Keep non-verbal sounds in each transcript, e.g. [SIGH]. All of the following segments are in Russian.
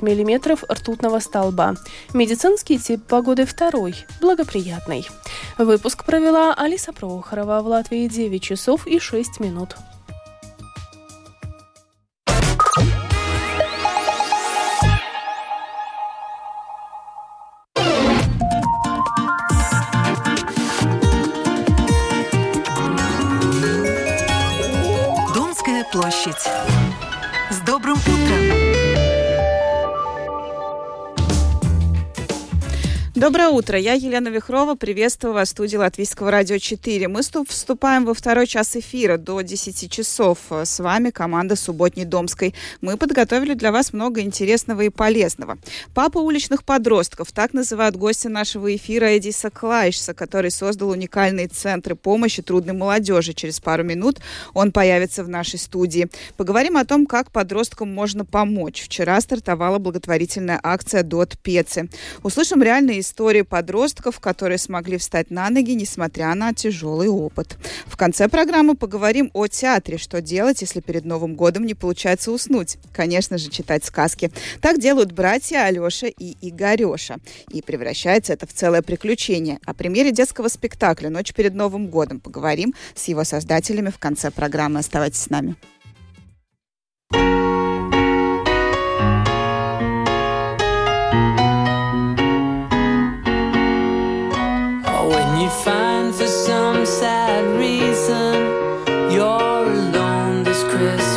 миллиметров ртутного столба. Медицинский тип погоды второй, благоприятный. Выпуск провела Алиса Прохорова в Латвии 9 часов и 6 минут. Утро, я Елена Вихрова, приветствую вас в студии Латвийского радио 4. Мы вступаем во второй час эфира до 10 часов. С вами команда Субботней Домской. Мы подготовили для вас много интересного и полезного. Папа уличных подростков, так называют гостя нашего эфира Эдиса Клайшса, который создал уникальные центры помощи трудной молодежи. Через пару минут он появится в нашей студии. Поговорим о том, как подросткам можно помочь. Вчера стартовала благотворительная акция «Дот Пецы». Услышим реальные истории истории подростков, которые смогли встать на ноги, несмотря на тяжелый опыт. В конце программы поговорим о театре, что делать, если перед Новым годом не получается уснуть. Конечно же, читать сказки. Так делают братья Алеша и Игореша. И превращается это в целое приключение. О премьере детского спектакля «Ночь перед Новым годом» поговорим с его создателями в конце программы. Оставайтесь с нами. you find for some sad reason you're alone this Christmas.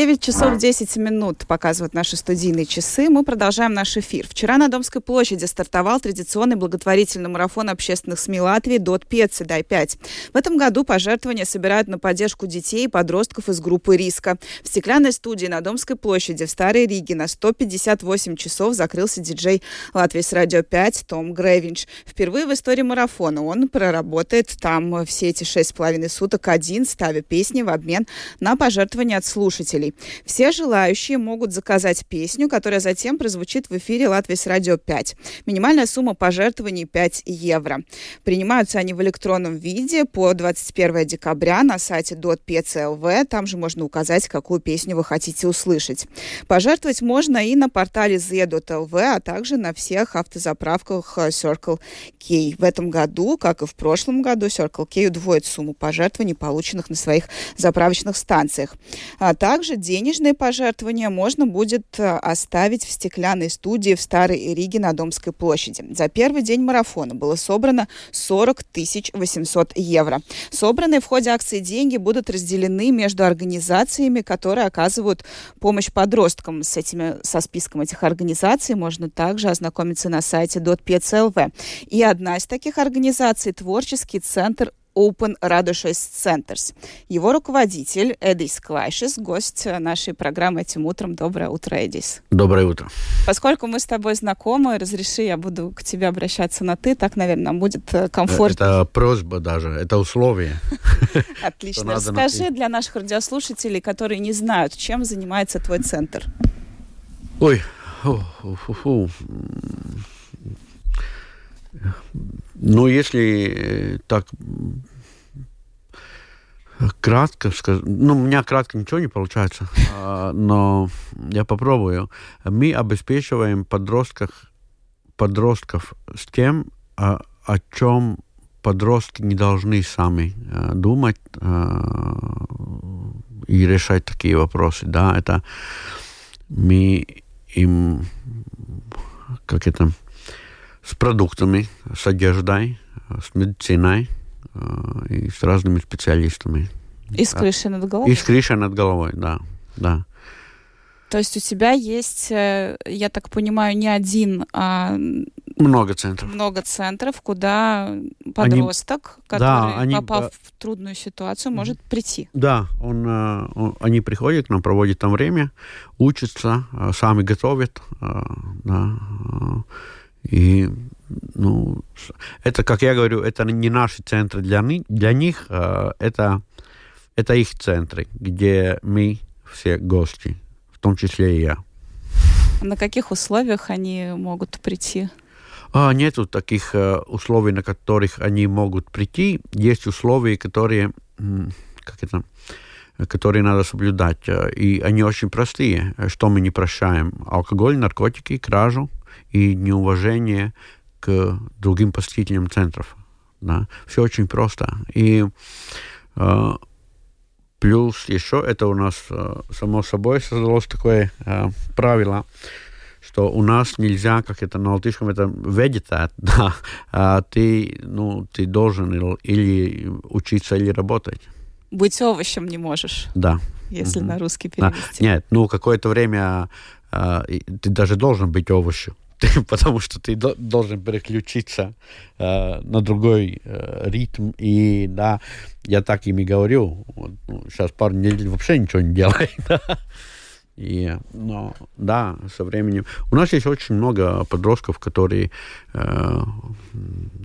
Часов 10 минут показывают наши студийные часы. Мы продолжаем наш эфир. Вчера на Домской площади стартовал традиционный благотворительный марафон общественных СМИ Латвии «Дот Пецы. Дай 5». В этом году пожертвования собирают на поддержку детей и подростков из группы риска. В стеклянной студии на Домской площади в Старой Риге на 158 часов закрылся диджей Латвии с радио 5 Том Гревинч. Впервые в истории марафона он проработает там все эти шесть с половиной суток один, ставя песни в обмен на пожертвования от слушателей. Слушателей. Все желающие могут заказать песню, которая затем прозвучит в эфире Латвии с радио 5. Минимальная сумма пожертвований 5 евро. Принимаются они в электронном виде по 21 декабря на сайте .pc.lv. Там же можно указать, какую песню вы хотите услышать. Пожертвовать можно и на портале z.lv, а также на всех автозаправках Circle K. В этом году, как и в прошлом году, Circle K удвоит сумму пожертвований, полученных на своих заправочных станциях. А также денежные пожертвования можно будет э, оставить в стеклянной студии в Старой Риге на Домской площади. За первый день марафона было собрано 40 800 евро. Собранные в ходе акции деньги будут разделены между организациями, которые оказывают помощь подросткам. С этими, со списком этих организаций можно также ознакомиться на сайте .pclv. И одна из таких организаций – Творческий центр Open Радушес Centers. Его руководитель Эдис Клайшес, гость нашей программы этим утром. Доброе утро, Эдис. Доброе утро. Поскольку мы с тобой знакомы, разреши, я буду к тебе обращаться на «ты», так, наверное, нам будет э, комфортно. Это просьба даже, это условие. [LAUGHS] Отлично. Расскажи для наших радиослушателей, которые не знают, чем занимается твой центр. Ой, фу, фу, фу. Ну, если э, так кратко сказать, ну, у меня кратко ничего не получается, [LAUGHS] а, но я попробую. Мы обеспечиваем подростков, подростков с тем, о, о чем подростки не должны сами э, думать э, и решать такие вопросы. Да, это мы им, как это, с продуктами, с одеждой, с медициной э, и с разными специалистами. И с крышей над головой? И с крышей над головой, да, да. То есть у тебя есть, э, я так понимаю, не один, а много центров. Много центров, куда подросток, они, который, да, они, попав в трудную ситуацию, может прийти. Да, он, э, он, они приходят к нам, проводят там время, учатся, сами готовят. Да, и ну, это, как я говорю, это не наши центры для, для них, а это, это их центры, где мы все гости, в том числе и я. На каких условиях они могут прийти? А, нету таких uh, условий, на которых они могут прийти. Есть условия, которые, как это, которые надо соблюдать. И они очень простые. Что мы не прощаем? Алкоголь, наркотики, кражу, и неуважение к другим посетителям центров. Да? Все очень просто. И э, плюс еще это у нас э, само собой создалось такое э, правило, что у нас нельзя, как это на латышском, это ведетать, [LAUGHS] да, а ты, ну, ты должен или учиться, или работать. Быть овощем не можешь. Да. Если mm-hmm. на русский перевести. Да. Нет, ну, какое-то время ты даже должен быть овощем. [LAUGHS] потому что ты должен переключиться э, на другой э, ритм. И да, я так им и говорю. Вот, ну, сейчас пару недель вообще ничего не делает. [LAUGHS] И, но, да, со временем. У нас есть очень много подростков, которые э,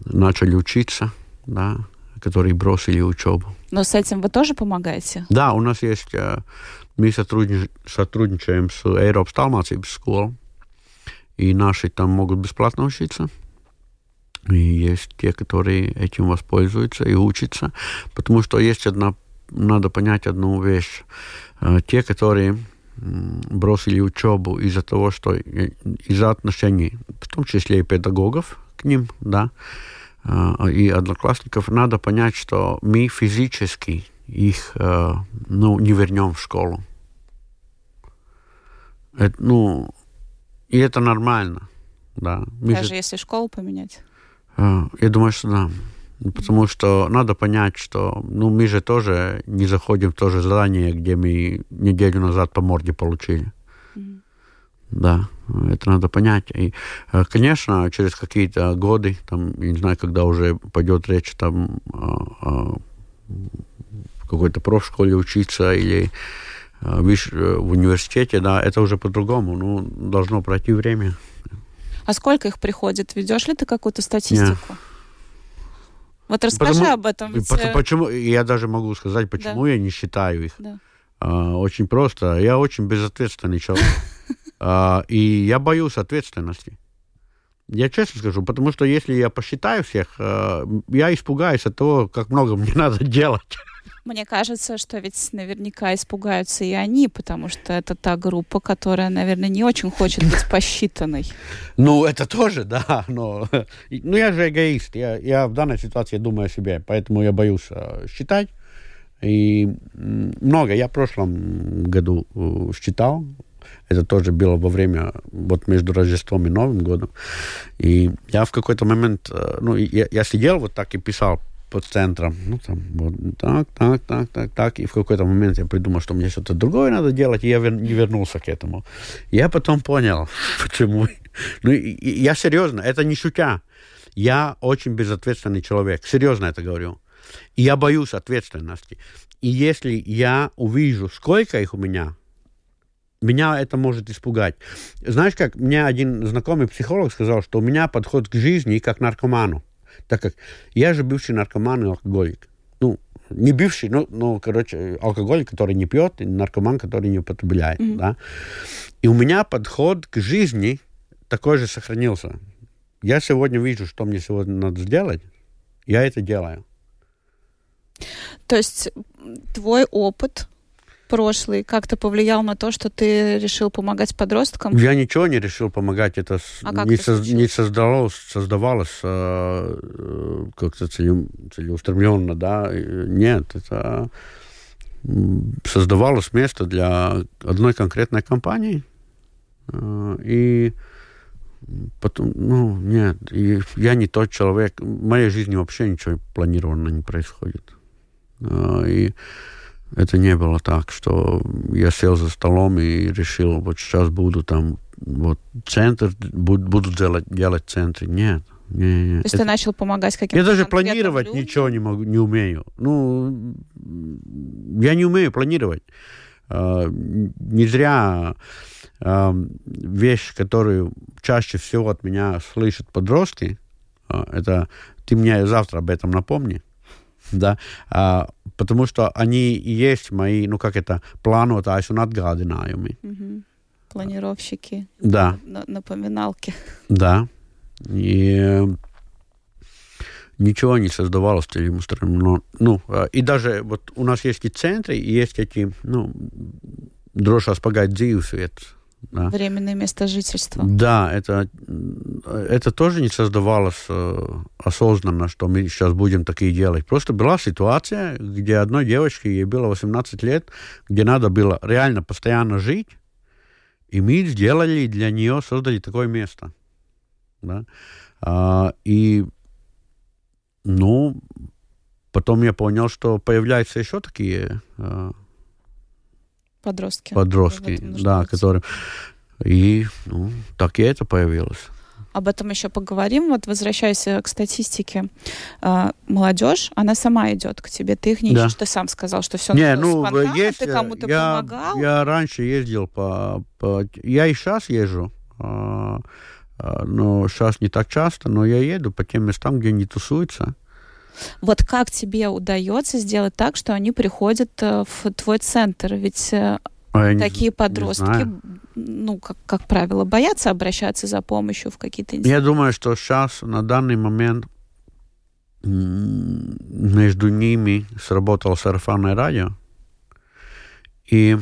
начали учиться, да, которые бросили учебу. Но с этим вы тоже помогаете? Да, у нас есть... Э, мы сотрудничаем, с Eiropas Talmācības школой и наши там могут бесплатно учиться. И есть те, которые этим воспользуются и учатся. Потому что есть одна, надо понять одну вещь. Те, которые бросили учебу из-за того, что из-за отношений, в том числе и педагогов к ним, да, и одноклассников, надо понять, что мы физически их ну, не вернем в школу. Это, ну, и это нормально. Да. Мы Даже же... если школу поменять? А, я думаю, что да. Потому что надо понять, что ну, мы же тоже не заходим в то же здание, где мы неделю назад по морде получили. Mm-hmm. Да, это надо понять. И, э, конечно, через какие-то годы, там, я не знаю, когда уже пойдет речь там в какой-то профшколе учиться или в университете, да, это уже по-другому. Ну, должно пройти время. А сколько их приходит? Ведешь ли ты какую-то статистику? Нет. Вот расскажи потому, об этом. Ведь... Э, почему, я даже могу сказать, почему да. я не считаю их. Да. Очень просто. Я очень безответственный человек. [LAUGHS] И я боюсь ответственности. Я честно скажу, потому что если я посчитаю всех, я испугаюсь от того, как много мне [LAUGHS] надо делать. Мне кажется, что ведь наверняка испугаются и они, потому что это та группа, которая, наверное, не очень хочет быть [LAUGHS] посчитанной. Ну, это тоже, да, но ну, я же эгоист. Я, я в данной ситуации думаю о себе, поэтому я боюсь э, считать. И много. Я в прошлом году э, считал. Это тоже было во время, вот между Рождеством и Новым годом. И я в какой-то момент, э, ну, я, я сидел вот так и писал под центром. Ну, там, вот так, так, так, так, так. И в какой-то момент я придумал, что мне что-то другое надо делать, и я не вернулся к этому. Я потом понял, [LAUGHS] почему. Ну, я серьезно, это не шутя. Я очень безответственный человек. Серьезно это говорю. И я боюсь ответственности. И если я увижу, сколько их у меня, меня это может испугать. Знаешь, как мне один знакомый психолог сказал, что у меня подход к жизни как наркоману так как я же бывший наркоман и алкоголик. Ну, не бывший, но, но короче, алкоголик, который не пьет, и наркоман, который не употребляет, mm-hmm. да. И у меня подход к жизни такой же сохранился. Я сегодня вижу, что мне сегодня надо сделать, я это делаю. То есть твой опыт прошлый как-то повлиял на то, что ты решил помогать подросткам? Я ничего не решил помогать. Это а не, со, не создавалось, создавалось э, э, как-то целе, целеустремленно, да. Нет, это создавалось место для одной конкретной компании. Э, и потом, ну, нет, и я не тот человек. В моей жизни вообще ничего планированно не происходит. И это не было так, что я сел за столом и решил, вот сейчас буду там, вот центр, буду, буду делать, делать центр. Нет. Не, не. То есть это, ты начал помогать каким-то Я даже планировать людям? ничего не, могу, не умею. Ну, я не умею планировать. Uh, не зря uh, вещь, которую чаще всего от меня слышат подростки, uh, это ты мне завтра об этом напомни да, а, потому что они и есть мои, ну как это, планотājs un atgādinājumi. Угу. Планировщики. Да. Напоминалки. Да. И ничего не создавалось телемустром. Но, ну, а, и даже вот у нас есть и центры, и есть эти, ну, drošās pagaidu dzīvesvietas. Да. Временное место жительства. Да, это, это тоже не создавалось э, осознанно, что мы сейчас будем такие делать. Просто была ситуация, где одной девочке, ей было 18 лет, где надо было реально постоянно жить, и мы сделали для нее, создали такое место. Да? А, и, ну, потом я понял, что появляются еще такие... А, Подростки. Подростки, да, которые... И, ну, так и это появилось. Об этом еще поговорим. Вот возвращаясь к статистике, э, молодежь, она сама идет к тебе. Ты их не ищешь, да. ты сам сказал, что все не, ну, есть, ты кому-то я, помогал. Я раньше ездил по, по... Я и сейчас езжу. Э, э, но сейчас не так часто, но я еду по тем местам, где не тусуются. Вот как тебе удается сделать так, что они приходят э, в твой центр? Ведь э, а такие не, подростки, не ну, как, как правило, боятся обращаться за помощью в какие-то Я думаю, что сейчас, на данный момент, между ними сработало сарафанное радио, и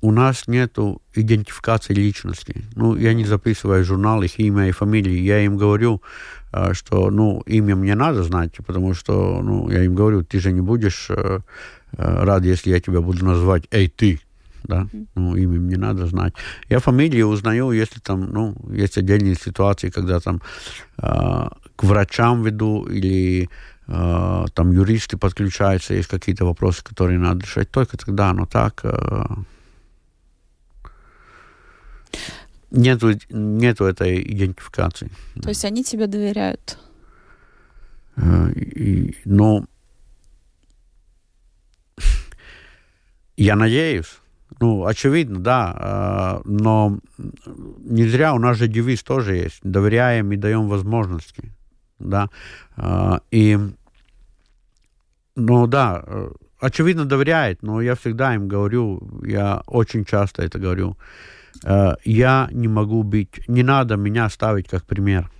у нас нет идентификации личности. Ну, я не записываю журнал их имя и фамилии. Я им говорю, что, ну, имя мне надо знать, потому что, ну, я им говорю, ты же не будешь э, э, рад, если я тебя буду называть «Эй, ты!» да, ну, имя мне надо знать. Я фамилии узнаю, если там, ну, есть отдельные ситуации, когда там э, к врачам веду или э, там юристы подключаются, есть какие-то вопросы, которые надо решать, только тогда, но так... Э, Нету, нету этой идентификации. То есть они тебе доверяют? Э, и, ну, я надеюсь. Ну, очевидно, да. Э, но не зря у нас же девиз тоже есть. Доверяем и даем возможности. Да. Э, и, ну да, очевидно, доверяет, но я всегда им говорю, я очень часто это говорю, я не могу быть, не надо меня ставить как пример.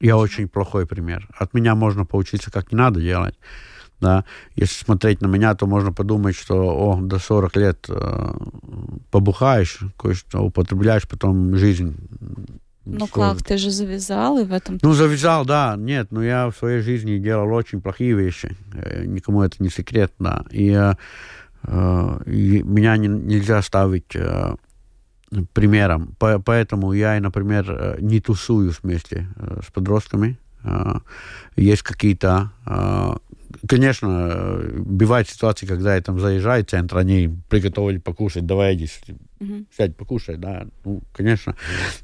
Я очень плохой пример. От меня можно поучиться, как не надо делать. Да. Если смотреть на меня, то можно подумать, что о, до 40 лет э, побухаешь, кое-что употребляешь, потом жизнь ну что... как, ты же завязал и в этом... Ну, завязал, да, нет, но я в своей жизни делал очень плохие вещи, э, никому это не секрет, да, и, э, э, и меня не, нельзя ставить э, примером, По, поэтому я, например, э, не тусую вместе э, с подростками, э, есть какие-то э, конечно, бывают ситуации, когда я там заезжаю в центр, они приготовили покушать, давай иди, угу. сядь, покушай, да, ну, конечно.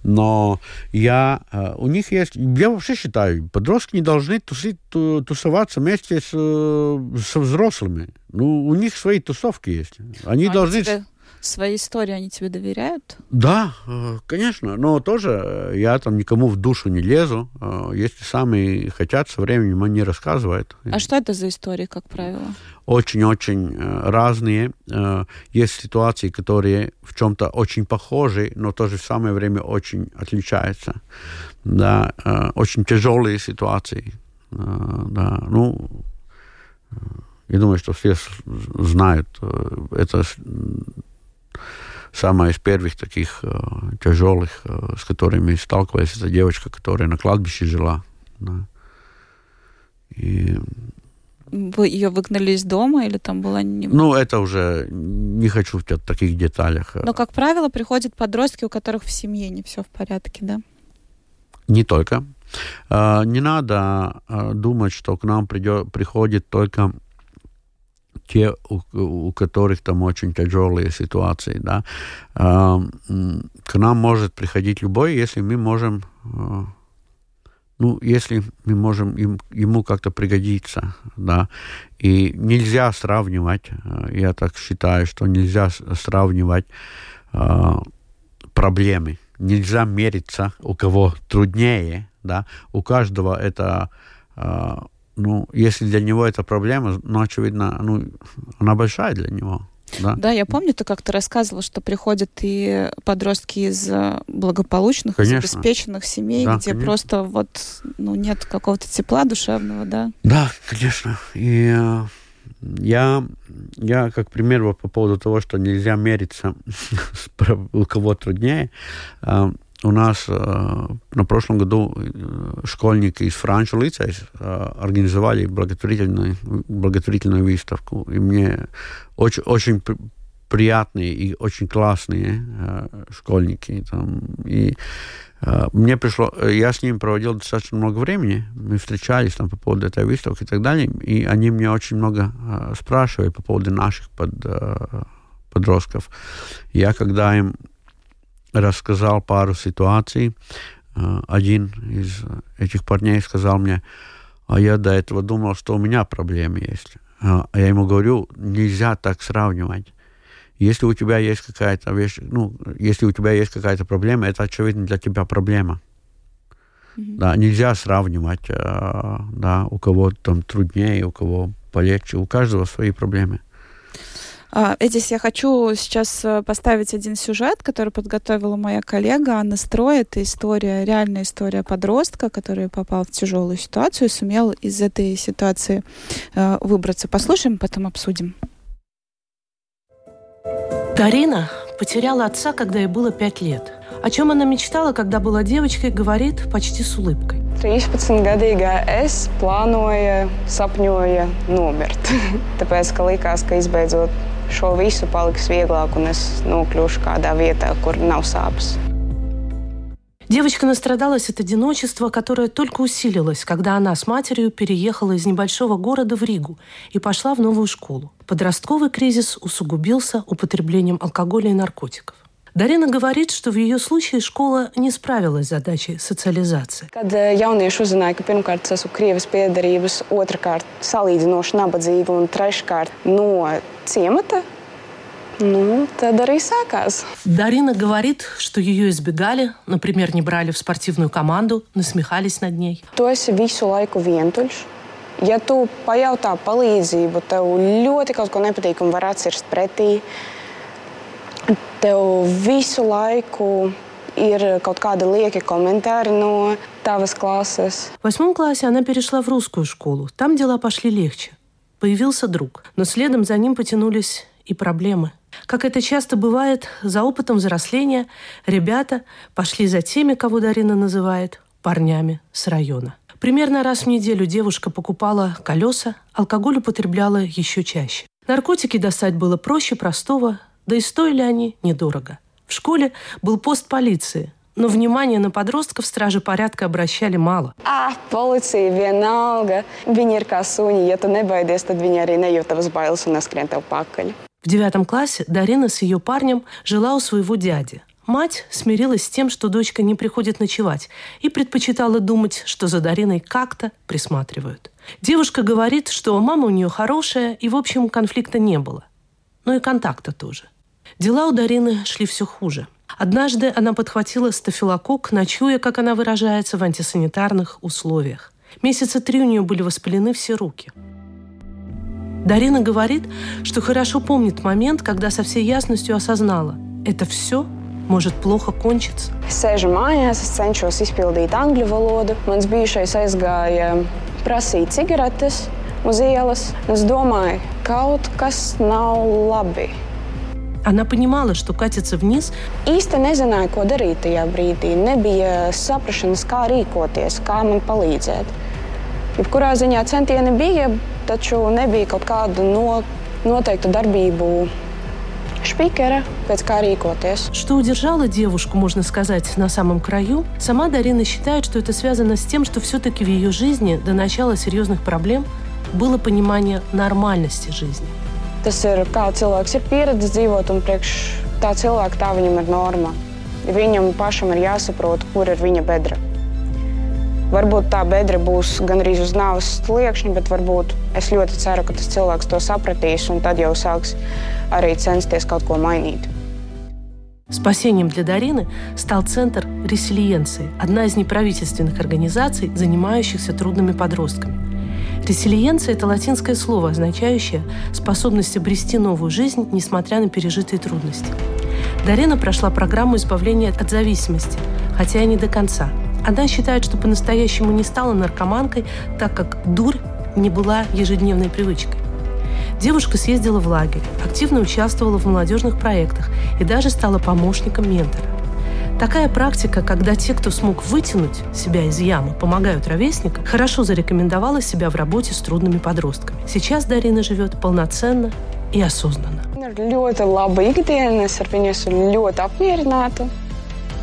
Но я, э, у них есть, я вообще считаю, подростки не должны тусить, тусоваться вместе с, со взрослыми. Ну, у них свои тусовки есть. Они а должны... Тебе свои истории, они тебе доверяют? Да, э, конечно, но тоже э, я там никому в душу не лезу. Э, если сами хотят, со временем они рассказывают. А что это за истории, как правило? Очень-очень разные. Есть ситуации, которые в чем-то очень похожи, но в то же самое время очень отличаются. Да, очень тяжелые ситуации. Да, ну, я думаю, что все знают. Это самая из первых таких э, тяжелых, э, с которыми сталкивалась эта девочка, которая на кладбище жила. Да. И... Вы ее выгнали из дома или там была... Не... Ну, это уже не хочу в таких деталях. Но, как правило, приходят подростки, у которых в семье не все в порядке, да? Не только. Э, не надо э, думать, что к нам придет, приходит только те, у, у которых там очень тяжелые ситуации, да, к нам может приходить любой, если мы можем, а, ну, если мы можем им, ему как-то пригодиться, да, и нельзя сравнивать, а, я так считаю, что нельзя сравнивать а, проблемы, нельзя мериться, у кого труднее, да, у каждого это ну, если для него это проблема, ну, очевидно, ну, она большая для него. Да? да, я помню, ты как-то рассказывал, что приходят и подростки из э, благополучных, конечно. из обеспеченных семей, да, где конечно. просто вот ну, нет какого-то тепла душевного, да? Да, конечно. И э, я, я как пример по поводу того, что нельзя мериться, [LAUGHS] у кого труднее, э, у нас э, на прошлом году э, школьники из Франчо лицея э, организовали благотворительную, благотворительную выставку. И мне очень, очень приятные и очень классные э, школьники. Там, и э, мне пришло, я с ними проводил достаточно много времени, мы встречались там по поводу этой выставки и так далее, и они мне очень много э, спрашивали по поводу наших под, э, подростков. Я когда им рассказал пару ситуаций. Один из этих парней сказал мне, а я до этого думал, что у меня проблемы есть. А я ему говорю, нельзя так сравнивать. Если у тебя есть какая-то вещь, ну, если у тебя есть какая-то проблема, это очевидно для тебя проблема. Mm-hmm. Да, нельзя сравнивать, да, у кого там труднее, у кого полегче, у каждого свои проблемы. А, Эдис, я хочу сейчас э, поставить один сюжет, который подготовила моя коллега Анна Строй. Это история, реальная история подростка, который попал в тяжелую ситуацию и сумел из этой ситуации э, выбраться. Послушаем, потом обсудим. Дарина потеряла отца, когда ей было пять лет. О чем она мечтала, когда была девочкой, говорит почти с улыбкой. 13-gadīgā es plānoju, sapņoju nomirt. Tāpēc, ka likās, ka izbeidzot šo visu paliks vieglāk un es nokļūšu kādā vietā, kur nav sāpes. Девочка настрадалась от одиночества, которое только усилилось, когда она с матерью переехала из небольшого города в Ригу и пошла в новую школу. Подростковый кризис усугубился употреблением алкоголя и наркотиков. Дарина говорит, что в ее случае школа не справилась с задачей социализации. Kad jaunieši uzzināja, ka pirmkārt es esmu Krievijas piedarības, otrkārt salīdzinoši nabadzīga un treškārt no ciemata, ну, тогда и сакас. Дарина говорит, что ее избегали, например, не брали в спортивную команду, насмехались над ней. То есть вису лайку vientuļš, Ja tu pajautā palīdzību, tev ļoti kaut ko nepatīkamu var atcirst pretī. Tev visu laiku ir kaut kādi lieki комментарии но тавas класses. В восьмом классе она перешла в русскую школу. Там дела пошли легче. Появился друг, но следом за ним потянулись и проблемы. Как это часто бывает, за опытом взросления ребята пошли за теми, кого Дарина называет парнями с района. Примерно раз в неделю девушка покупала колеса, алкоголь употребляла еще чаще. Наркотики достать было проще простого, да и стоили они недорого. В школе был пост полиции, но внимание на подростков стражи порядка обращали мало. А, полиция vienalga. Viņi ir kā suņi. Ja tu nebaidies, tad viņi arī nejūt tavas bailes un neskrien tev pakaļ. В девятом классе Дарина с ее парнем жила у своего дяди. Мать смирилась с тем, что дочка не приходит ночевать, и предпочитала думать, что за Дариной как-то присматривают. Девушка говорит, что мама у нее хорошая, и, в общем, конфликта не было. Но и контакта тоже. Дела у Дарины шли все хуже. Однажды она подхватила стафилококк, ночуя, как она выражается, в антисанитарных условиях. Месяца три у нее были воспалены все руки. Дарина говорит, что хорошо помнит момент, когда со всей ясностью осознала – это все может плохо кончиться. Sēžu mājās, es cenšos izpildīt angļu valodu. Mans bijušais aizgāja prasīt cigaretes uz ielas. Es domāju, kaut kas nav labi. Она понимала, что катится вниз, Īsti nezināju, ko darīt tajā brīdī. Nebija saprašanas, kā rīkoties, kā man palīdzēt. Jebkurā ziņā centieni bija, taču nebija kaut kāda no, noteikta darbību pēc kā rīkoties. что удержало девушку, можно сказать, на самом краю. Сама Дарина считает, что это связано с тем, что все-таки в ее жизни до начала серьезных проблем было понимание нормальности жизни. Tas ir kā cilvēks ir pieredzējis dzīvot, un priekš tā cilvēka tā viņam ir norma. Viņam pašam ir jāsaprot, kur ir viņa bedra. Varbūt tā bedra būs gan arī uz nāves sliekšņa, bet varbūt es ļoti ceru, ka tas cilvēks to sapratīs un tad jau sāks arī censties kaut ko mainīt. Спасением для Дарины стал Центр «Ресилиенции», одна из неправительственных организаций, занимающихся трудными подростками. Ресилиенция – это латинское слово, означающее способность обрести новую жизнь, несмотря на пережитые трудности. Дарина прошла программу избавления от зависимости, хотя и не до конца. Она считает, что по-настоящему не стала наркоманкой, так как дурь не была ежедневной привычкой. Девушка съездила в лагерь, активно участвовала в молодежных проектах и даже стала помощником ментора. Такая практика, когда те, кто смог вытянуть себя из ямы, помогают ровесникам, хорошо зарекомендовала себя в работе с трудными подростками. Сейчас Дарина живет полноценно и осознанно. Ļoti laba ikdiena, ar viņu esmu ļoti apmierināta.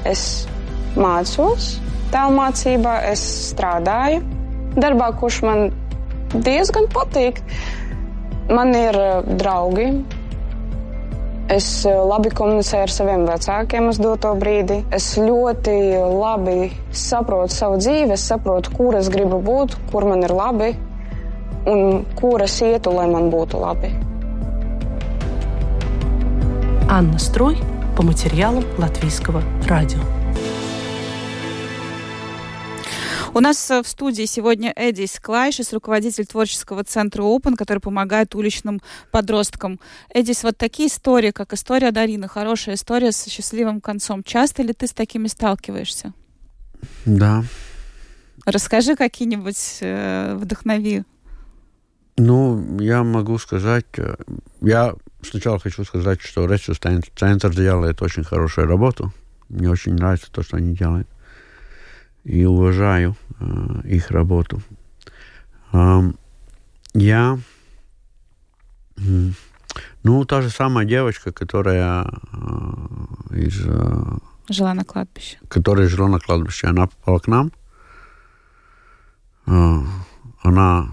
Es mācos, tālmācībā, es strādāju darbā, kurš man diezgan patīk. Man ir eh, draugi. Es eh, labi komunicēju ar saviem vecākiem uz doto brīdi. Es ļoti labi saprotu savu dzīvi, es saprotu, kur es gribu būt, kur man ir labi un kur es ietu, lai man būtu labi. Анна Строй по материалам Латвийского радио. У нас э, в студии сегодня Эдис Клайшис, руководитель творческого центра Open, который помогает уличным подросткам. Эдис, вот такие истории, как история Дарины, хорошая история с счастливым концом. Часто ли ты с такими сталкиваешься? Да. Расскажи какие-нибудь, э, вдохнови. Ну, я могу сказать, э, я сначала хочу сказать, что Ресурс Центр делает очень хорошую работу. Мне очень нравится то, что они делают. И уважаю э, их работу. Ам, я, м, ну, та же самая девочка, которая э, из э, Жила на кладбище. которая жила на кладбище, она попала к нам. А, Она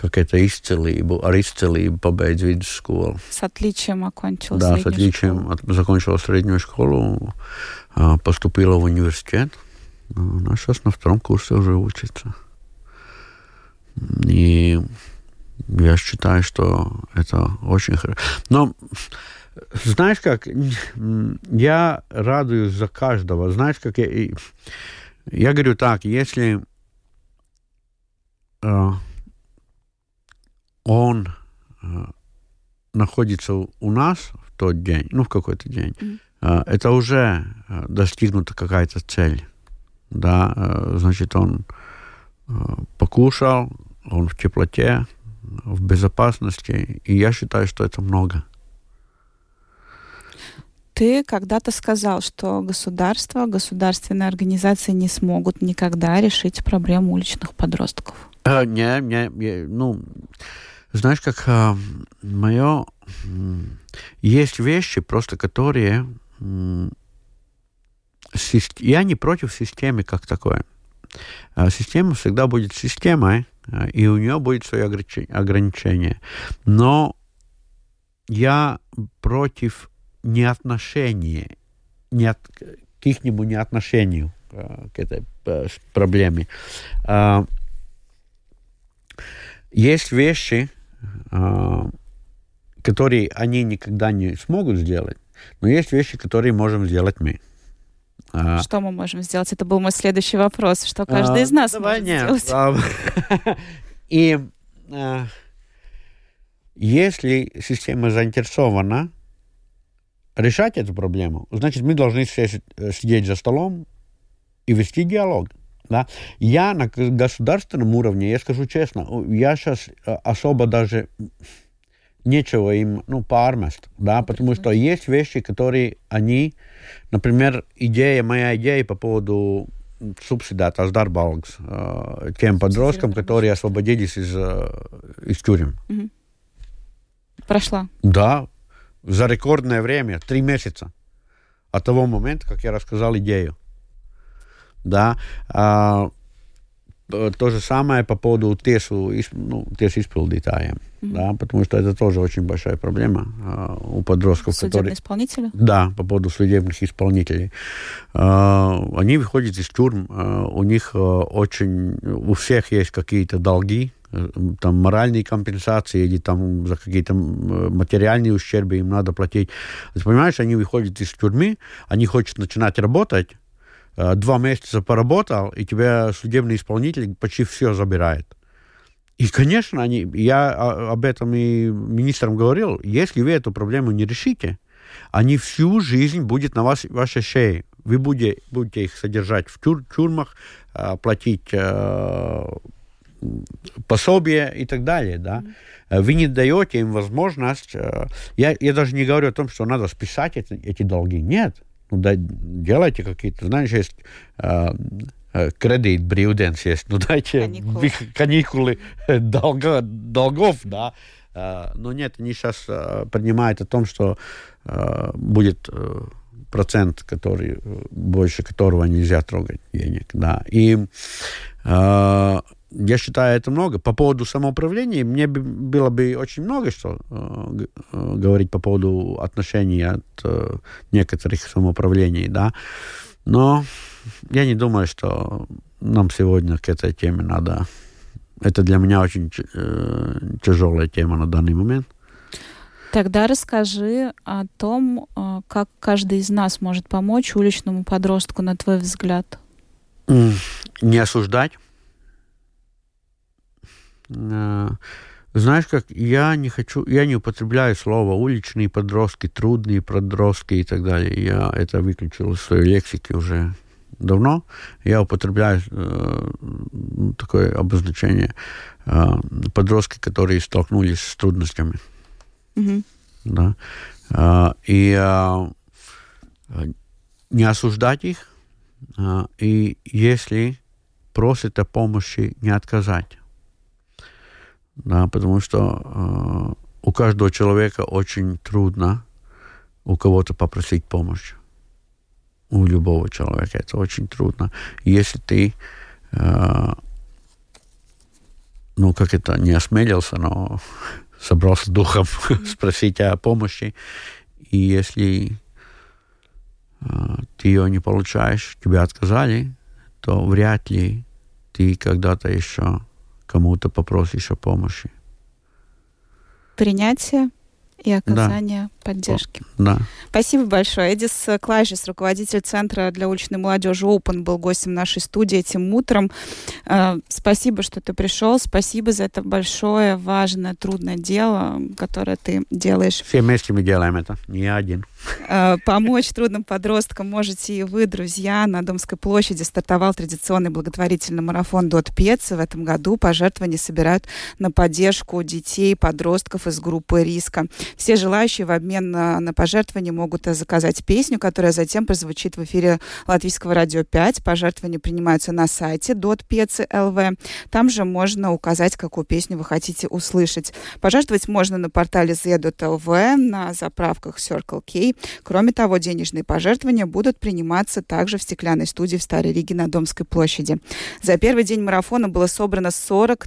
как это изцелību, ar изцелību pabeidz vidusskolu. С отличием окончила Да, с отличием. школу. От- закончила среднюю школу, а, поступила в университет. А Она сейчас на втором курсе уже учится. И я считаю, что это очень хорошо. Но знаешь как, я радуюсь за каждого. Знаешь, как я, я говорю так, если э, он э, находится у нас в тот день, ну, в какой-то день, mm-hmm. это уже достигнута какая-то цель. Да, значит, он покушал, он в теплоте, в безопасности, и я считаю, что это много. Ты когда-то сказал, что государство, государственные организации не смогут никогда решить проблему уличных подростков. А, не, не, не, ну, знаешь, как а, мое... Есть вещи просто, которые... Я не против системы как такой. А система всегда будет системой, а, и у нее будет свои ограничения. Но я против неотношения, не от, к их неотношению к этой проблеме. Есть вещи, которые они никогда не смогут сделать, но есть вещи, которые можем сделать мы. А. Что мы можем сделать? Это был мой следующий вопрос. Что каждый а, из нас давай, может нет. сделать? [LAUGHS] И а, если система заинтересована решать эту проблему, значит, мы должны сидеть за столом и вести диалог. Да? Я на государственном уровне, я скажу честно, я сейчас особо даже нечего им ну, pārmest, да, потому что есть вещи, которые они, например, идея, моя идея по поводу darba algas э, тем подросткам, которые освободились из, э, из тюрем. Угу. Прошла? Да, за рекордное время, три месяца от того момента, как я рассказал идею. Да, а, то же самое по поводу тесу, ну, тес исполнителям, mm-hmm. да, потому что это тоже очень большая проблема а, у подростков, Судебные которые... исполнители? Да, по поводу судебных исполнителей. А, они выходят из тюрьм, а, у них а, очень... У всех есть какие-то долги, э, там моральные компенсации или там за какие-то материальные ущербы им надо платить. Ты понимаешь, они выходят из тюрьмы, они хотят начинать работать, Э, два месяца поработал, и тебя судебный исполнитель почти все забирает. И, конечно, они, я об этом и министрам говорил, если вы эту проблему не решите, они всю жизнь будут на вас, вашей шее. Вы будете, будете их содержать в тюр, тюрьмах, э, платить э, пособия и так далее, да. Вы не даете им возможность... Э, я, я даже не говорю о том, что надо списать эти, эти долги. Нет ну, да, делайте какие-то, знаешь, есть э, кредит брīvdienas есть, ну дайте каникулы, каникулы долго, долгов, да. Но нет, они сейчас принимают о том, что будет процент, который, больше которого нельзя трогать денег, да. И я считаю, это много. По поводу самоуправления, мне было бы очень много что э, э, говорить по поводу отношений от э, некоторых самоуправлений, да. Но я не думаю, что нам сегодня к этой теме надо... Это для меня очень э, тяжелая тема на данный момент. Тогда расскажи о том, э, как каждый из нас может помочь уличному подростку, на твой взгляд. Не осуждать знаешь, как я не хочу, я не употребляю слово уличные подростки, трудные подростки и так далее. Я это выключил из своей лексики уже давно. Я употребляю э, такое обозначение э, подростки, которые столкнулись с трудностями. Mm-hmm. Да. Э, и э, не осуждать их, э, и если просят о помощи, не отказать да, потому что э, у каждого человека очень трудно у кого-то попросить помощь. У любого человека это очень трудно. Если ты, э, ну, как это, не осмелился, но [LAUGHS] собрался духом [LAUGHS] спросить о помощи, и если э, ты ее не получаешь, тебя отказали, то вряд ли ты когда-то еще кому-то попросишь о помощи. Принятие и оказания да. поддержки. Да. Спасибо большое. Эдис Клайшис, руководитель Центра для уличной молодежи Open, был гостем нашей студии этим утром. Э, спасибо, что ты пришел. Спасибо за это большое, важное, трудное дело, которое ты делаешь. Все вместе мы делаем это, не один. Э, помочь трудным подросткам можете и вы, друзья. На Домской площади стартовал традиционный благотворительный марафон «Дот Пец». В этом году пожертвования собирают на поддержку детей, подростков из группы риска. Все желающие в обмен на, на пожертвования могут заказать песню, которая затем прозвучит в эфире Латвийского радио 5. Пожертвования принимаются на сайте .pец.lv. Там же можно указать, какую песню вы хотите услышать. Пожертвовать можно на портале z.lv, на заправках Circle K. Кроме того, денежные пожертвования будут приниматься также в стеклянной студии в Старой Риге на Домской площади. За первый день марафона было собрано 40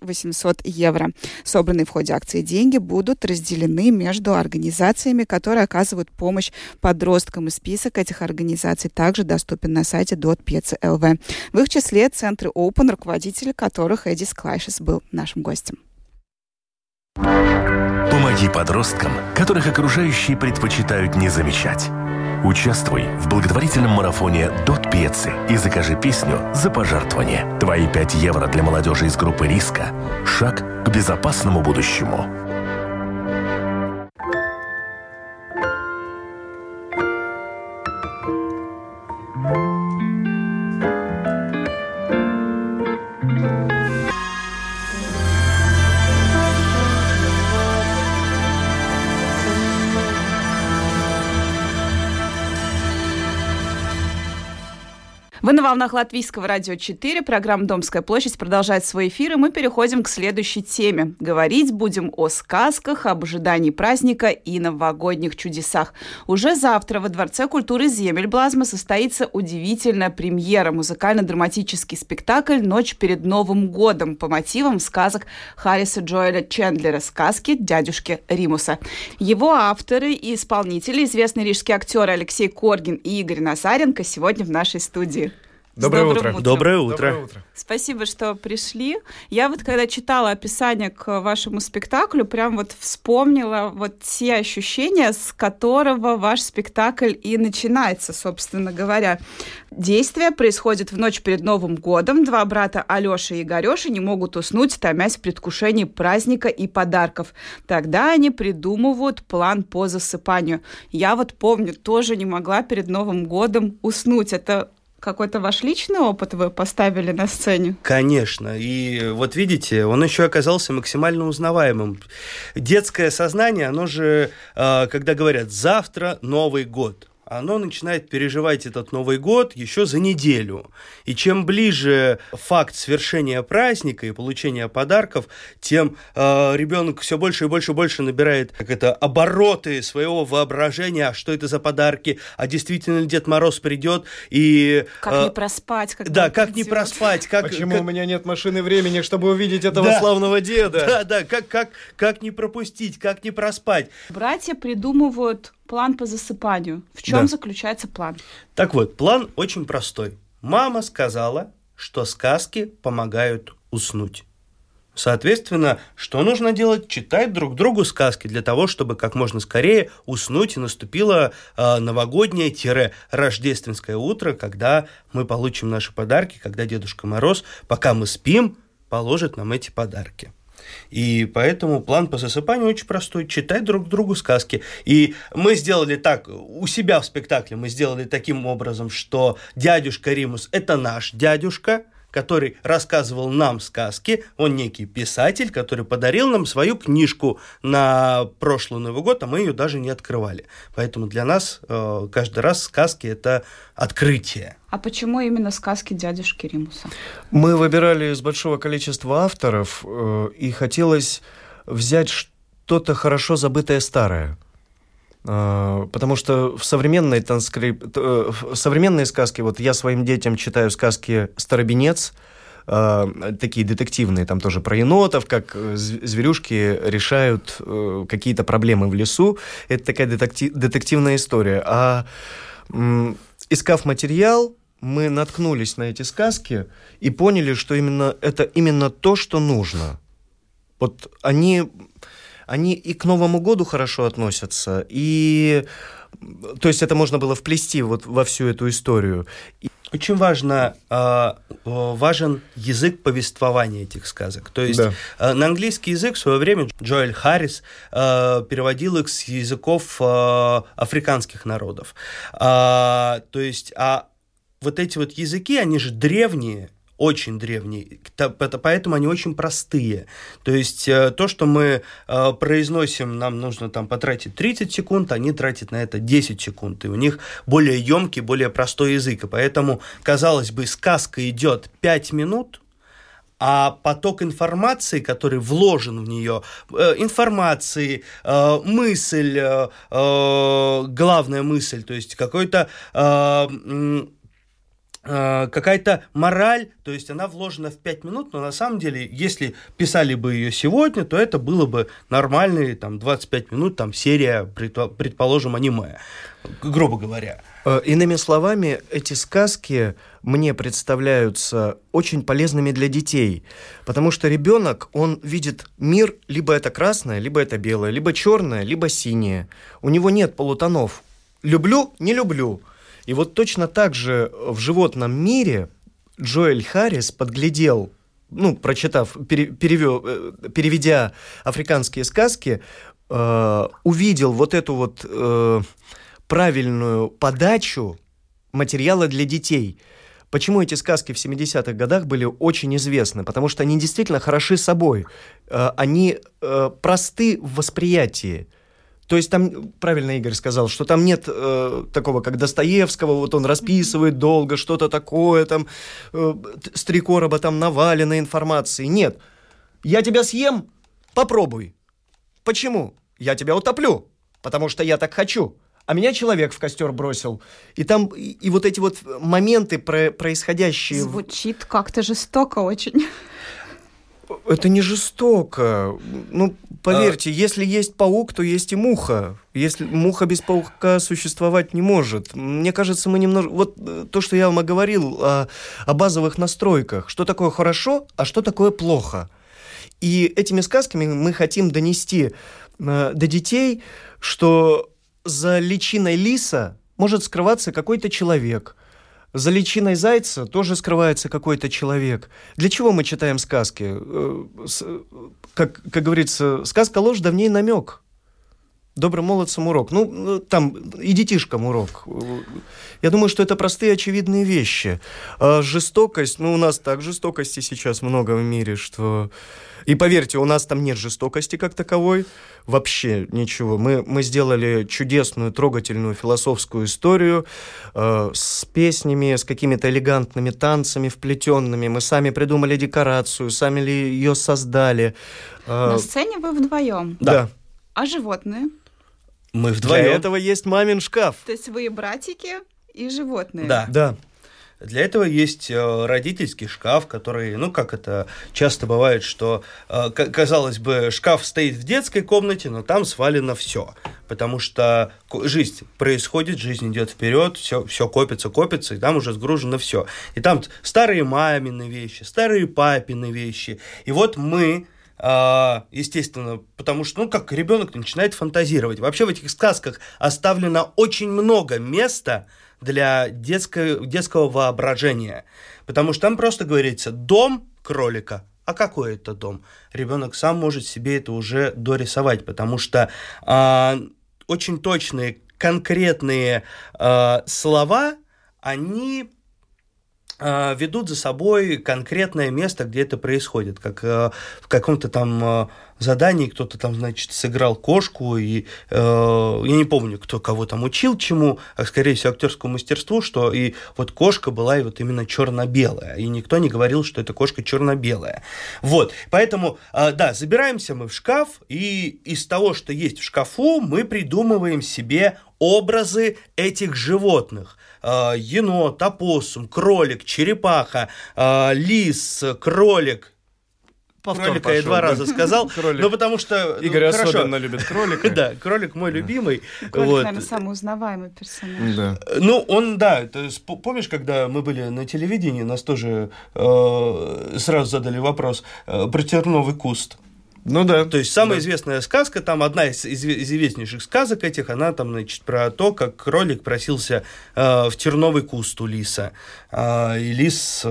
800 евро. Собранные в ходе акции деньги будут разделены между организациями, которые оказывают помощь подросткам. И список этих организаций также доступен на сайте .pc.lv. В их числе центры Open, руководитель которых Эдис Клайшес был нашим гостем. Помоги подросткам, которых окружающие предпочитают не замечать. Участвуй в благотворительном марафоне «Дот Пьецы» и закажи песню за пожертвование. Твои 5 евро для молодежи из группы риска – шаг к безопасному будущему. Вы на волнах Латвийского радио 4. Программа «Домская площадь» продолжает свой эфир, и мы переходим к следующей теме. Говорить будем о сказках, об ожидании праздника и новогодних чудесах. Уже завтра во Дворце культуры Земельблазма состоится удивительная премьера. Музыкально-драматический спектакль «Ночь перед Новым годом» по мотивам сказок Харриса Джоэля Чендлера «Сказки дядюшки Римуса». Его авторы и исполнители, известный рижский актер Алексей Коргин и Игорь Назаренко, сегодня в нашей студии. Доброе утро. Доброе утро. Доброе утро. Спасибо, что пришли. Я вот когда читала описание к вашему спектаклю, прям вот вспомнила вот те ощущения, с которого ваш спектакль и начинается, собственно говоря. Действие происходит в ночь перед Новым годом. Два брата Алёша и Игорёша не могут уснуть, томясь в предвкушении праздника и подарков. Тогда они придумывают план по засыпанию. Я вот помню, тоже не могла перед Новым годом уснуть. Это какой-то ваш личный опыт вы поставили на сцене? Конечно. И вот видите, он еще оказался максимально узнаваемым. Детское сознание, оно же, а, когда говорят «завтра Новый год», оно начинает переживать этот Новый год еще за неделю. И чем ближе факт свершения праздника и получения подарков, тем э, ребенок все больше и больше и больше набирает как это, обороты своего воображения, а что это за подарки, а действительно ли Дед Мороз придет и... Как э, не проспать, когда Да, как не проспать. Как, Почему как... у меня нет машины времени, чтобы увидеть этого да, славного деда? Да, да, как, как, как не пропустить, как не проспать. Братья придумывают план по засыпанию. В чем да. заключается план? Так вот, план очень простой. Мама сказала, что сказки помогают уснуть. Соответственно, что нужно делать? Читать друг другу сказки для того, чтобы как можно скорее уснуть и наступило э, новогоднее-рождественское утро, когда мы получим наши подарки, когда Дедушка Мороз, пока мы спим, положит нам эти подарки. И поэтому план по засыпанию очень простой. Читать друг другу сказки. И мы сделали так, у себя в спектакле мы сделали таким образом, что дядюшка Римус – это наш дядюшка – который рассказывал нам сказки. Он некий писатель, который подарил нам свою книжку на прошлый Новый год, а мы ее даже не открывали. Поэтому для нас э, каждый раз сказки – это открытие. А почему именно сказки дядюшки Римуса? Мы выбирали из большого количества авторов, э, и хотелось взять что-то хорошо забытое старое – потому что в современной транскрип... Э, современные сказки, вот я своим детям читаю сказки «Старобинец», а, такие детективные, там тоже про енотов, как э, зверюшки решают э, какие-то проблемы в лесу. Это такая детектив, детективная история. А искав материал, мы наткнулись на эти сказки и поняли, что именно это именно то, что нужно. Вот они они и к Новому году хорошо относятся, и то есть это можно было вплести вот во всю эту историю. Очень важно, а, важен язык повествования этих сказок. То есть да. А, на английский язык в свое время Джоэль Харрис а, переводил их с языков африканских народов. То есть, а вот эти вот языки, они же древние, очень древние, поэтому они очень простые. То есть э, то, что мы э, произносим, нам нужно там потратить 30 секунд, они тратят на это 10 секунд. И у них более емкий, более простой язык. И поэтому, казалось бы, сказка идет 5 минут, а поток информации, который вложен в нее, э, информации, мысль, главная мысль, то есть какой-то какая-то мораль, то есть она вложена в 5 минут, но на самом деле, если писали бы ее сегодня, то это было бы нормальные там 25 минут, там серия, предположим, аниме, грубо говоря. Э, иными словами, эти сказки мне представляются очень полезными для детей, потому что ребенок, он видит мир, либо это красное, либо это белое, либо черное, либо синее. У него нет полутонов. Люблю, не люблю. И вот точно так же в животном мире Джоэль Харрис подглядел, ну, прочитав, перевел, э, переведя африканские сказки, э, увидел вот эту вот э, правильную подачу материала для детей. Почему эти сказки в 70-х годах были очень известны? Потому что они действительно хороши собой. Э, они э, просты в восприятии. То есть там, правильно Игорь сказал, что там нет э, такого, как Достоевского, вот он расписывает долго что-то такое, там, э, с три короба там навалено информации. Нет. Я тебя съем, попробуй. Почему? Я тебя утоплю, потому что я так хочу. А меня человек в костер бросил. И там, и, и вот эти вот моменты про, происходящие... Звучит как-то жестоко очень. Это не жестоко. Ну, поверьте, а... если есть паук, то есть и муха. Если муха без паука существовать не может. Мне кажется, мы немного... Вот э, то, что я вам говорил о, о базовых настройках. Что такое хорошо, а что такое плохо. И этими сказками мы хотим донести э, до детей, что за личиной лиса может скрываться какой-то человек – за личиной зайца тоже скрывается какой-то человек. Для чего мы читаем сказки? Э, как, как говорится, сказка ложь, давней намек. Добрым молодцам урок. Ну, ну, там и детишкам урок. Я думаю, что это простые очевидные вещи. А жестокость, ну, у нас так жестокости сейчас много в мире, что и поверьте, у нас там нет жестокости как таковой, вообще ничего. Мы, мы сделали чудесную, трогательную философскую историю э, с песнями, с какими-то элегантными танцами вплетенными. Мы сами придумали декорацию, сами ли ее создали. Э, На сцене вы вдвоем? Да. да. А животные? Мы вдвоем. Для этого есть мамин шкаф. То есть вы братики и животные? Да. Да. Для этого есть э, родительский шкаф, который, ну, как это часто бывает, что, э, казалось бы, шкаф стоит в детской комнате, но там свалено все. Потому что жизнь происходит, жизнь идет вперед, все, все копится, копится, и там уже сгружено все. И там старые мамины вещи, старые папины вещи. И вот мы естественно, потому что, ну, как ребенок начинает фантазировать. Вообще в этих сказках оставлено очень много места для детского, детского воображения. Потому что там просто говорится «дом кролика». А какой это дом? Ребенок сам может себе это уже дорисовать, потому что э, очень точные, конкретные э, слова, они ведут за собой конкретное место, где это происходит, как э, в каком-то там задании кто-то там, значит, сыграл кошку, и э, я не помню, кто кого там учил чему, а скорее всего актерскому мастерству, что и вот кошка была и вот именно черно-белая, и никто не говорил, что эта кошка черно-белая. Вот, поэтому, э, да, забираемся мы в шкаф, и из того, что есть в шкафу, мы придумываем себе образы этих животных. Э, енот, опоссум, кролик, черепаха, э, лис, кролик, Повтор кролика пошел, я два да. раза сказал. [LAUGHS] Кролик. Ну, потому что... Ну, Игорь хорошо. особенно любит кролика. [LAUGHS] да, кролик мой любимый. Кролик, вот. наверное, самый узнаваемый персонаж. Да. Ну, он, да, то есть, помнишь, когда мы были на телевидении, нас тоже э, сразу задали вопрос э, про терновый куст. Ну да. То есть самая да. известная сказка, там одна из, из известнейших сказок этих, она там, значит, про то, как кролик просился э, в терновый куст у лиса. Э, и лис э,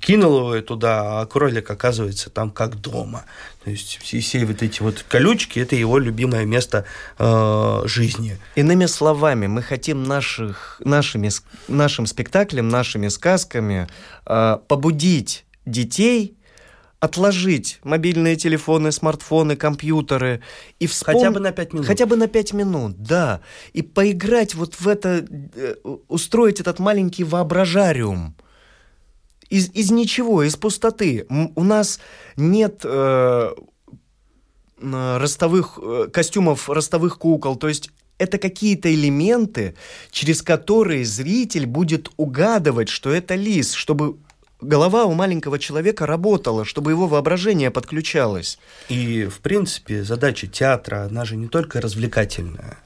кинул его туда, а кролик оказывается там как дома. То есть все, все вот эти вот колючки, это его любимое место э, жизни. Иными словами, мы хотим наших, нашими, нашим спектаклем, нашими сказками э, побудить детей отложить мобильные телефоны, смартфоны, компьютеры и вспомнить... Хотя бы на пять минут. Хотя бы на пять минут, да. И поиграть вот в это, э, устроить этот маленький воображариум. Из, из ничего, из пустоты. У нас нет э, ростовых э, костюмов, ростовых кукол. То есть это какие-то элементы, через которые зритель будет угадывать, что это лис, чтобы голова у маленького человека работала, чтобы его воображение подключалось. И, в принципе, задача театра, она же не только развлекательная.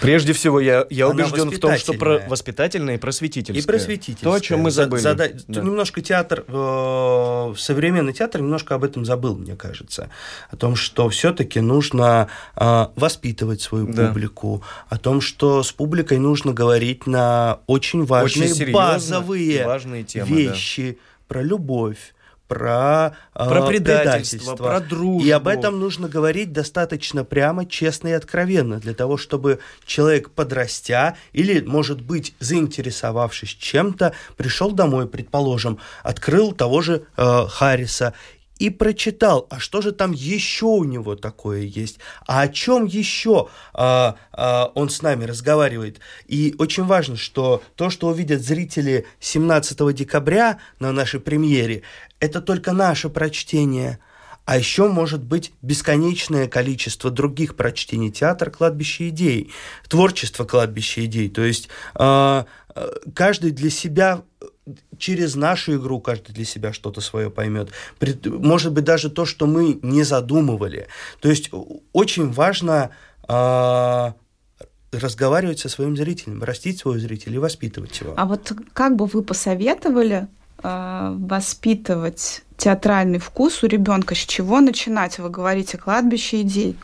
Прежде всего, я, я убежден в том, что про воспитательное и просветительское. И просветительское. То, о чем мы забыли. Зада... Да. Немножко театр, э, современный театр немножко об этом забыл, мне кажется. О том, что все-таки нужно э, воспитывать свою да. публику. О том, что с публикой нужно говорить на очень важные, очень базовые важные темы, вещи. Да про любовь, про, а, про предательство, предательство, про дружбу. И об этом нужно говорить достаточно прямо, честно и откровенно, для того, чтобы человек, подрастя или, может быть, заинтересовавшись чем-то, пришел домой, предположим, открыл того же э, Харриса и прочитал, а что же там еще у него такое есть, а о чем еще а, а, он с нами разговаривает. И очень важно, что то, что увидят зрители 17 декабря на нашей премьере, это только наше прочтение. А еще может быть бесконечное количество других прочтений. Театр кладбище идей, творчество кладбище идей. То есть э, каждый для себя через нашу игру каждый для себя что-то свое поймет. Может быть, даже то, что мы не задумывали. То есть очень важно э, разговаривать со своим зрителем, растить своего зрителя и воспитывать его. А вот как бы вы посоветовали э, воспитывать театральный вкус у ребенка? С чего начинать? Вы говорите кладбище идей.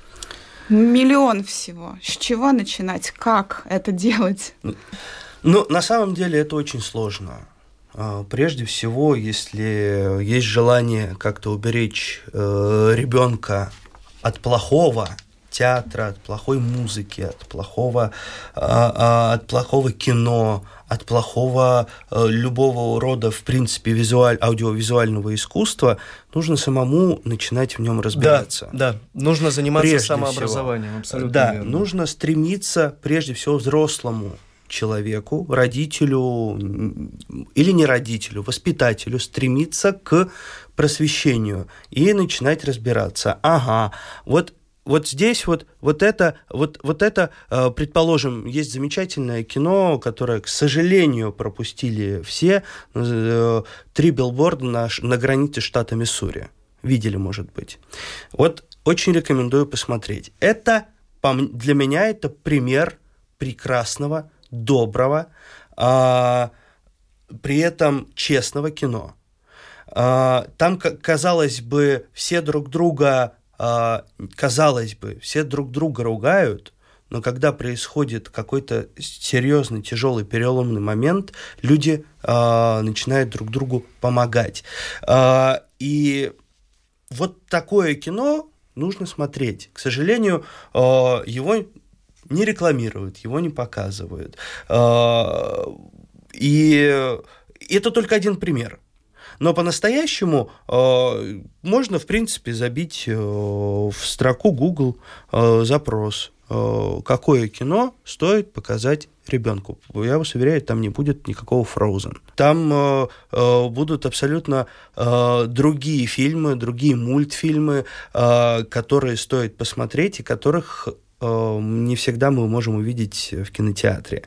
Миллион всего. С чего начинать? Как это делать? Ну, на самом деле это очень сложно. А, прежде всего, если есть желание как-то уберечь э, ребенка от плохого театра, от плохой музыки, от плохого, а, от плохого кино, от плохого э, любого рода, в принципе, визуаль, аудиовизуального искусства, нужно самому начинать в нем разбираться. Да, да. нужно заниматься прежде самообразованием, всего. абсолютно. Да, верно. нужно стремиться прежде всего взрослому человеку, родителю или не родителю, воспитателю стремиться к просвещению и начинать разбираться. Ага, вот вот здесь вот, вот это, вот, вот это, э, предположим, есть замечательное кино, которое, к сожалению, пропустили все, э, три билборда на, на границе штата Миссури. Видели, может быть. Вот очень рекомендую посмотреть. Это, для меня, это пример прекрасного доброго, а, при этом честного кино. А, там, казалось бы, все друг друга, а, казалось бы, все друг друга ругают, но когда происходит какой-то серьезный, тяжелый, переломный момент, люди э, начинают друг другу помогать. Э, и вот такое кино нужно смотреть. К сожалению, э, его не рекламируют, его не показывают. А, и это только один пример. Но по-настоящему э, можно, в принципе, забить э, в строку Google э, запрос, э, какое кино стоит показать ребенку. Я вас уверяю, там не будет никакого Frozen. Там э, э, будут абсолютно э, другие фильмы, другие мультфильмы, э, которые стоит посмотреть и которых не всегда мы можем увидеть в кинотеатре.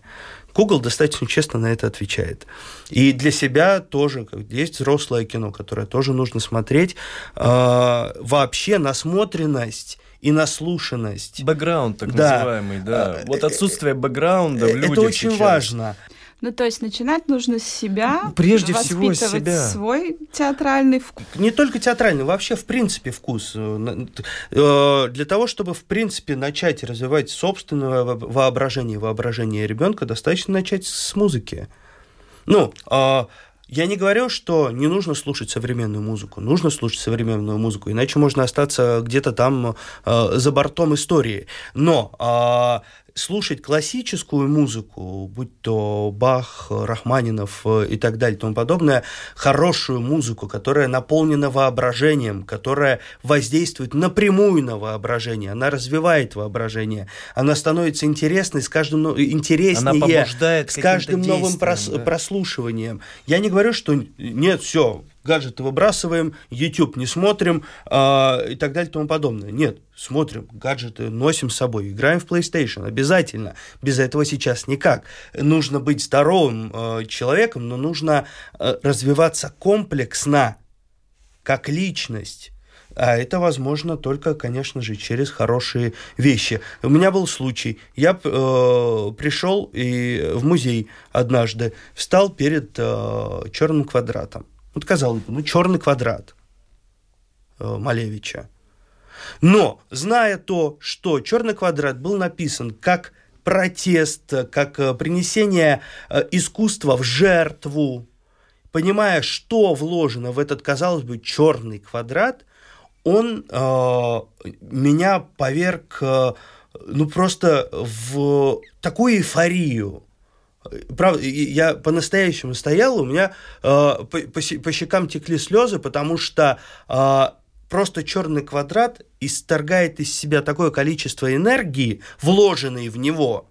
Google достаточно честно на это отвечает. И для себя тоже есть взрослое кино, которое тоже нужно смотреть. Э, вообще насмотренность и наслушанность. Бэкграунд, так да. называемый, да. Э, вот отсутствие бэкграунда в людях Это очень сейчас. важно. Ну, то есть начинать нужно с себя, Прежде всего с себя. свой театральный вкус. Не только театральный, вообще в принципе вкус. Э, э, Для того, чтобы в принципе начать развивать собственное во- воображение, воображение ребенка, достаточно начать с музыки. Ну, а, я не говорю, что не нужно слушать современную музыку. Нужно слушать современную музыку, иначе можно остаться где-то там э, за бортом истории. Но а, слушать классическую музыку, будь то Бах, Рахманинов э, и так далее и тому подобное, хорошую музыку, которая наполнена воображением, которая воздействует напрямую на воображение, она развивает воображение, она становится интересной с каждым но- интереснее, с каждым новым прос- да. прослушиванием. Я не говорю, что нет, все, гаджеты выбрасываем, YouTube не смотрим а, и так далее и тому подобное. Нет, смотрим, гаджеты носим с собой, играем в PlayStation, обязательно. Без этого сейчас никак. Нужно быть здоровым э, человеком, но нужно э, развиваться комплексно, как личность. А это возможно только, конечно же, через хорошие вещи. У меня был случай. Я э, пришел и в музей однажды, встал перед э, черным квадратом. Вот казалось бы, ну черный квадрат э, Малевича. Но, зная то, что черный квадрат был написан как протест, как э, принесение э, искусства в жертву, понимая, что вложено в этот, казалось бы, черный квадрат, он э, меня поверг, э, ну, просто в такую эйфорию. Правда, я по-настоящему стоял, у меня э, по, по по щекам текли слезы, потому что э, просто черный квадрат исторгает из себя такое количество энергии, вложенной в него,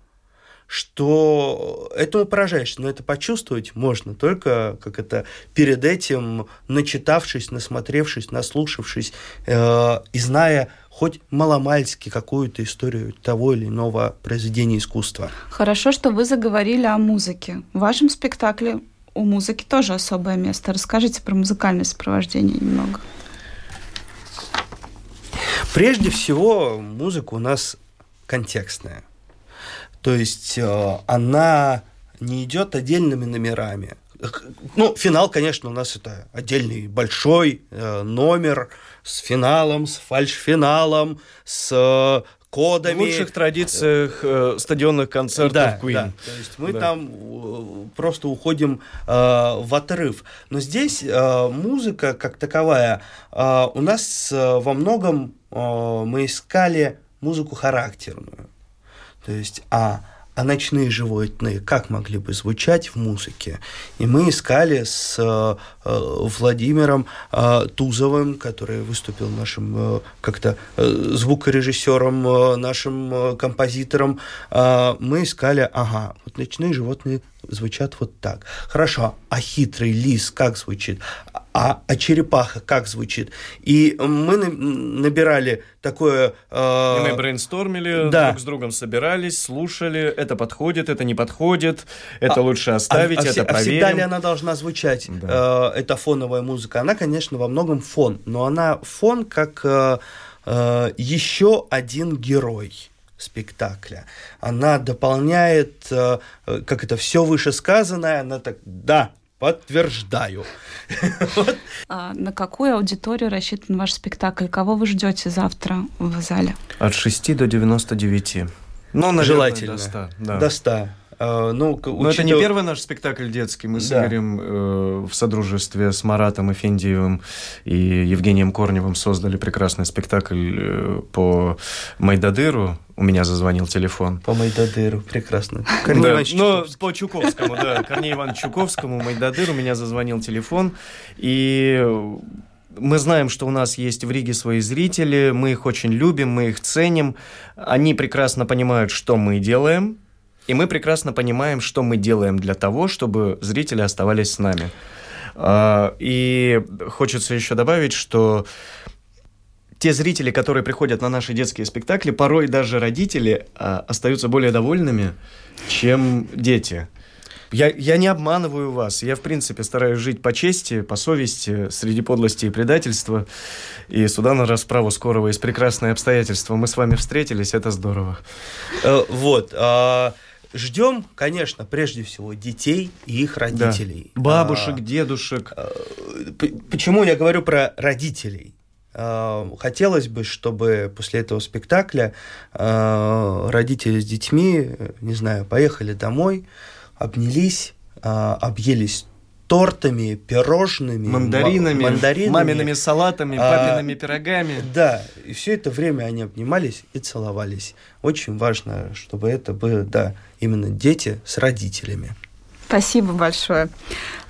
что этому поражаешься. Но это почувствовать можно только, как это, перед этим начитавшись, насмотревшись, наслушавшись э, и зная хоть маломальски какую-то историю того или иного произведения искусства. Хорошо, что вы заговорили о музыке. В вашем спектакле у музыки тоже особое место. Расскажите про музыкальное сопровождение немного. Прежде всего, музыка у нас контекстная. То есть э, она не идет отдельными номерами. Ну, финал, конечно, у нас это отдельный большой э, номер с финалом, с фальш-финалом, с э, В кодами. лучших традициях э, стадионных концертов Да, Queen. да. То есть мы Да. там э, просто уходим э, в отрыв. Но здесь э, музыка как таковая э, у нас э, во многом э, мы искали музыку характерную. То есть, а, а ночные животные как могли бы звучать в музыке? И мы искали с э, э, Владимиром э, Тузовым, который выступил нашим э, как-то э, звукорежиссером, э, нашим э, композитором. Э, мы искали, ага, вот ночные животные звучат вот так. Хорошо, а хитрый лис как звучит? А, а черепаха как звучит? И мы на- набирали такое... э, И мы брейнстормили, да. друг с другом собирались, слушали, это подходит, это не подходит, это лучше оставить, а, а это а проверим. всегда ли она должна звучать, Да. э, эта фоновая музыка? Она, конечно, во многом фон, но она фон как э, э, еще один герой спектакля. Она дополняет, э, как это, все вышесказанное, она так, да, подтверждаю. [LAUGHS] А на какую аудиторию рассчитан ваш спектакль? Кого вы ждете завтра в зале? От 6 до 99. Ну, наверное, Желательно. до 100. Да. До 100. Э, ну, Но это не первый наш спектакль детский. Мы с Да. Игорем э, в содружестве с Маратом Эфендиевым и Евгением Корневым создали прекрасный спектакль э, по Майдадыру. У меня зазвонил телефон. По Майдадыру, прекрасно. [LAUGHS] Корней Да, Иванович но по Чуковскому, да. Корнею Ивановичу Чуковскому, Майдадыр, у меня зазвонил телефон. И мы знаем, что у нас есть в Риге свои зрители, мы их очень любим, мы их ценим. Они прекрасно понимают, что мы делаем, и мы прекрасно понимаем, что мы делаем для того, чтобы зрители оставались с нами. А, И хочется еще добавить, что те зрители, которые приходят на наши детские спектакли, порой даже родители а, остаются более довольными, чем дети. Я, я не обманываю вас. Я, в принципе, стараюсь жить по чести, по совести, среди подлости и предательства. И суда на расправу скорого есть прекрасные обстоятельства. Мы с вами встретились, это здорово. Э, Вот. Ждем, конечно, прежде всего детей и их родителей. Да. Бабушек, а, дедушек. А, почему я говорю про родителей? А, хотелось бы, чтобы после этого спектакля а, родители с детьми, не знаю, поехали домой, обнялись, объелись тортами, пирожными, мандаринами, мандаринами мамиными салатами, папиными а, пирогами. Да, и все это время они обнимались и целовались. Очень важно, чтобы это было, да, именно дети с родителями. Спасибо большое.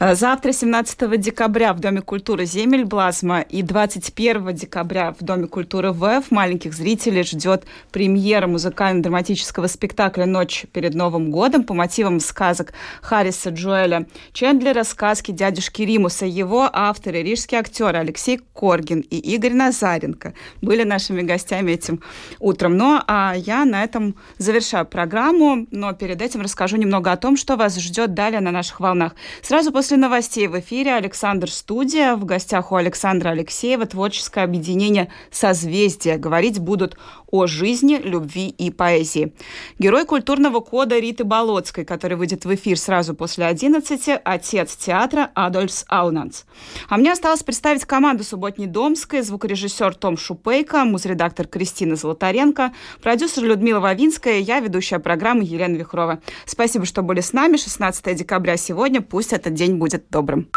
Э, завтра, 17 декабря, в Доме культуры «Земель Блазма» и 21 декабря в Доме культуры ВФ маленьких зрителей ждет премьера музыкально-драматического спектакля «Ночь перед Новым годом» по мотивам сказок Харриса Джоэля Чендлера, сказки дядюшки Римуса. Его авторы, рижские актеры Алексей Коргин и Игорь Назаренко были нашими гостями этим утром. Ну, а я на этом завершаю программу, но перед этим расскажу немного о том, что вас ждет далее на наших волнах. Сразу После новостей в эфире Александр Студия. В гостях у Александра Алексеева творческое объединение «Созвездие». Говорить будут о жизни, любви и поэзии. Герой культурного кода Риты Болоцкой, который выйдет в эфир сразу после 11 отец театра Адольфс Аунанс. А мне осталось представить команду Субботней Домской, звукорежиссер Том Шупейко, музредактор Кристина Золотаренко, продюсер Людмила Вавинская, я ведущая программы Елена Вихрова. Спасибо, что были с нами. 16 декабря сегодня. Пусть этот день будет добрым.